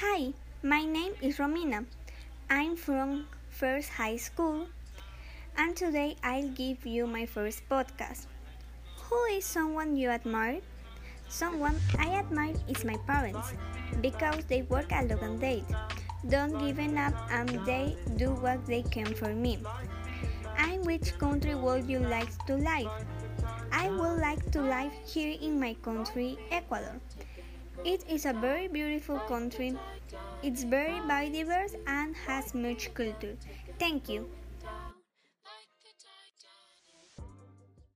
Hi, my name is Romina. I'm from First High School, and today I'll give you my first podcast. Who is someone you admire? Someone I admire is my parents because they work a long day, don't give up, and they do what they can for me. And which country would you like to live? I would like to live here in my country, Ecuador. It is a very beautiful country. It's very biodiverse and has much culture. Thank you.